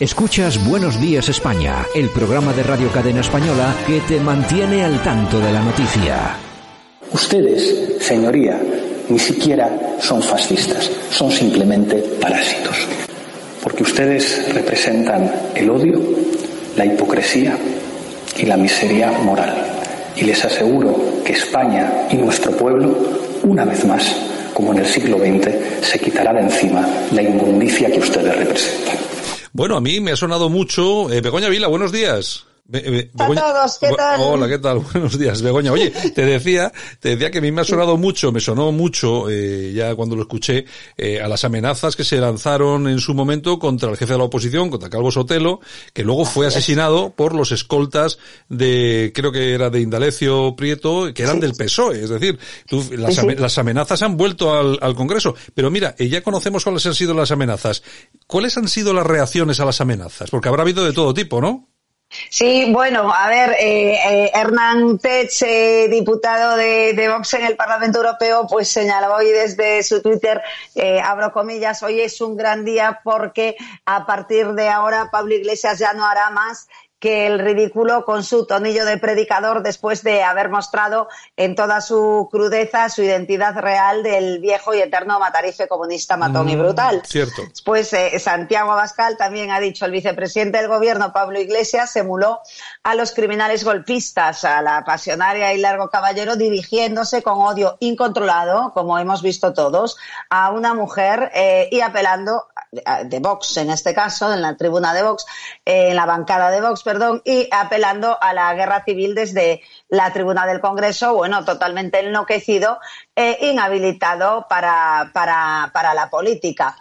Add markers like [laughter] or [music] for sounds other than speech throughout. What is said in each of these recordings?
Escuchas Buenos Días España, el programa de Radio Cadena Española que te mantiene al tanto de la noticia. Ustedes, señoría, ni siquiera son fascistas, son simplemente parásitos. Porque ustedes representan el odio, la hipocresía y la miseria moral. Y les aseguro que España y nuestro pueblo, una vez más, como en el siglo XX, se quitará de encima la inmundicia que ustedes representan. Bueno, a mí me ha sonado mucho. Eh, Vila, buenos días. A todos, ¿qué tal? Hola, ¿qué tal? [laughs] Buenos días, Begoña. Oye, te decía, te decía que a mí me ha sonado mucho, me sonó mucho, eh, ya cuando lo escuché, eh, a las amenazas que se lanzaron en su momento contra el jefe de la oposición, contra Calvo Sotelo, que luego fue asesinado por los escoltas de, creo que era de Indalecio Prieto, que eran del PSOE. Es decir, tú, las, Sí, sí. las amenazas han vuelto al, al Congreso. Pero mira, eh, ya conocemos cuáles han sido las amenazas. ¿Cuáles han sido las reacciones a las amenazas? Porque habrá habido de todo tipo, ¿no? Sí, bueno, a ver, eh, eh, Hernán Tech, eh, diputado de, de Vox en el Parlamento Europeo, pues señalaba hoy desde su Twitter, eh, abro comillas, hoy es un gran día porque a partir de ahora Pablo Iglesias ya no hará más que el ridículo con su tonillo de predicador después de haber mostrado en toda su crudeza su identidad real del viejo y eterno matarife comunista matón y brutal. Cierto. Eh, Santiago Abascal también ha dicho, el vicepresidente del gobierno, Pablo Iglesias, emuló a los criminales golpistas, a la pasionaria y largo caballero, dirigiéndose con odio incontrolado, como hemos visto todos, a una mujer eh, y apelando de Vox, en este caso, en la tribuna de Vox, eh, en la bancada de Vox, perdón, y apelando a la guerra civil desde la tribuna del Congreso, bueno, totalmente enloquecido e inhabilitado para, para, para la política.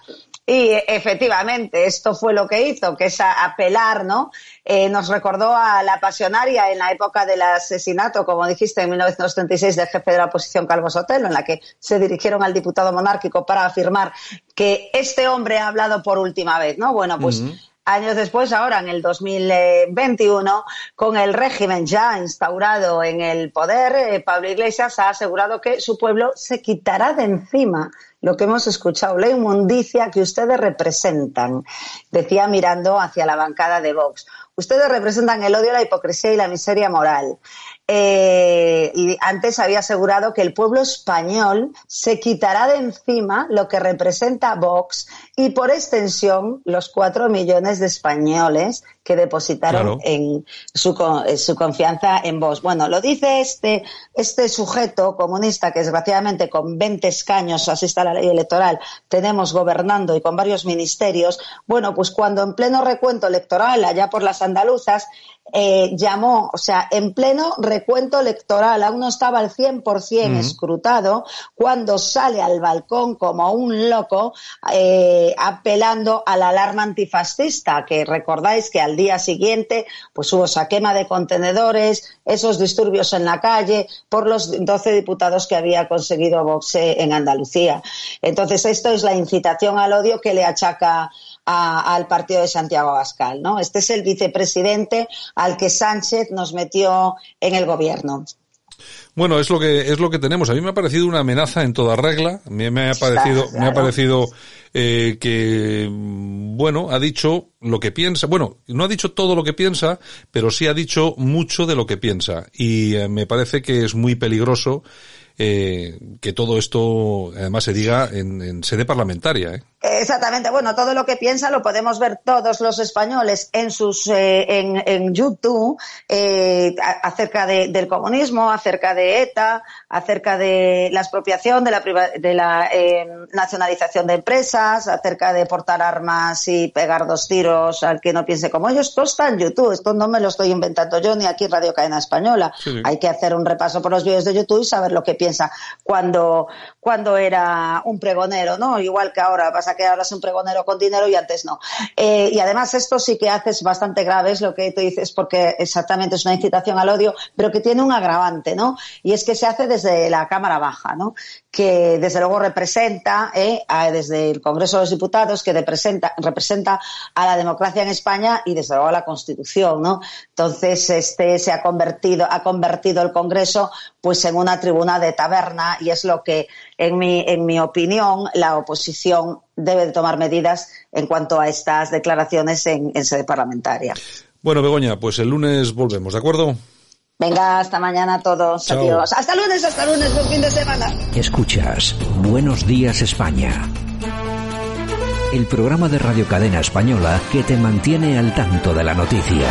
Y efectivamente, esto fue lo que hizo, que es apelar, ¿no? Eh, nos recordó a la pasionaria en la época del asesinato, como dijiste, en 1936 del jefe de la oposición Calvo Sotelo, en la que se dirigieron al diputado monárquico para afirmar que este hombre ha hablado por última vez, ¿no? Bueno, pues años después, ahora en el 2021, con el régimen ya instaurado en el poder, eh, Pablo Iglesias ha asegurado que su pueblo se quitará de encima lo que hemos escuchado, la inmundicia que ustedes representan, decía mirando hacia la bancada de Vox. Ustedes representan el odio, la hipocresía y la miseria moral. Eh, y antes había asegurado que el pueblo español se quitará de encima lo que representa Vox y por extensión los cuatro millones de españoles que depositaron Claro. en su, eh, su confianza en Vox. Bueno, lo dice este, este sujeto comunista que desgraciadamente con 20 escaños, así está la ley electoral, tenemos gobernando y con varios ministerios. Bueno, pues cuando en pleno recuento electoral, allá por las andaluzas, eh, llamó, o sea, en pleno recuento electoral, aún no estaba al 100% escrutado, cuando sale al balcón como un loco, eh, apelando a la alarma antifascista, que recordáis que al día siguiente pues hubo esa quema de contenedores, esos disturbios en la calle por los 12 diputados que había conseguido Vox eh, en Andalucía. Entonces, esto es la incitación al odio que le achaca a- al partido de Santiago Abascal, ¿no? Este es el vicepresidente al que Sánchez nos metió en el gobierno. Bueno, es lo que es lo que tenemos. A mí me ha parecido una amenaza en toda regla. Me ha parecido, me ha parecido eh, que bueno ha dicho lo que piensa. Bueno, no ha dicho todo lo que piensa, pero sí ha dicho mucho de lo que piensa. Y eh, me parece que es muy peligroso eh, que todo esto además se diga en, en sede parlamentaria. ¿eh? Exactamente. Bueno, todo lo que piensa lo podemos ver todos los españoles en sus eh, en, en YouTube eh, acerca de- del comunismo, acerca de ETA, acerca de la expropiación, de la, de la eh, nacionalización de empresas, acerca de portar armas y pegar dos tiros al que no piense como ellos. Esto está en YouTube. Esto no me lo estoy inventando yo ni aquí Radio Cadena Española. Sí, sí. Hay que hacer un repaso por los vídeos de YouTube y saber lo que piensa cuando cuando era un pregonero, ¿no? Igual que ahora pasa que ahora es un pregonero con dinero y antes no. Eh, y además esto sí que hace es bastante grave, es lo que tú dices, porque exactamente es una incitación al odio, pero que tiene un agravante, ¿no? Y es que se hace desde la Cámara Baja, ¿no? Que desde luego representa, eh, desde el Congreso de los Diputados, que representa, representa a la democracia en España y desde luego a la Constitución, ¿no? Entonces, este se ha convertido, ha convertido el Congreso pues en una tribuna de taberna y es lo que, en mi, en mi opinión, la oposición debe de tomar medidas en cuanto a estas declaraciones en, en sede parlamentaria. Bueno, Begoña, pues el lunes volvemos, ¿de acuerdo? Venga, hasta mañana a todos. Chao. Adiós. Hasta lunes, hasta lunes, buen fin de semana. Escuchas Buenos Días España. El programa de Radio Cadena Española que te mantiene al tanto de la noticia.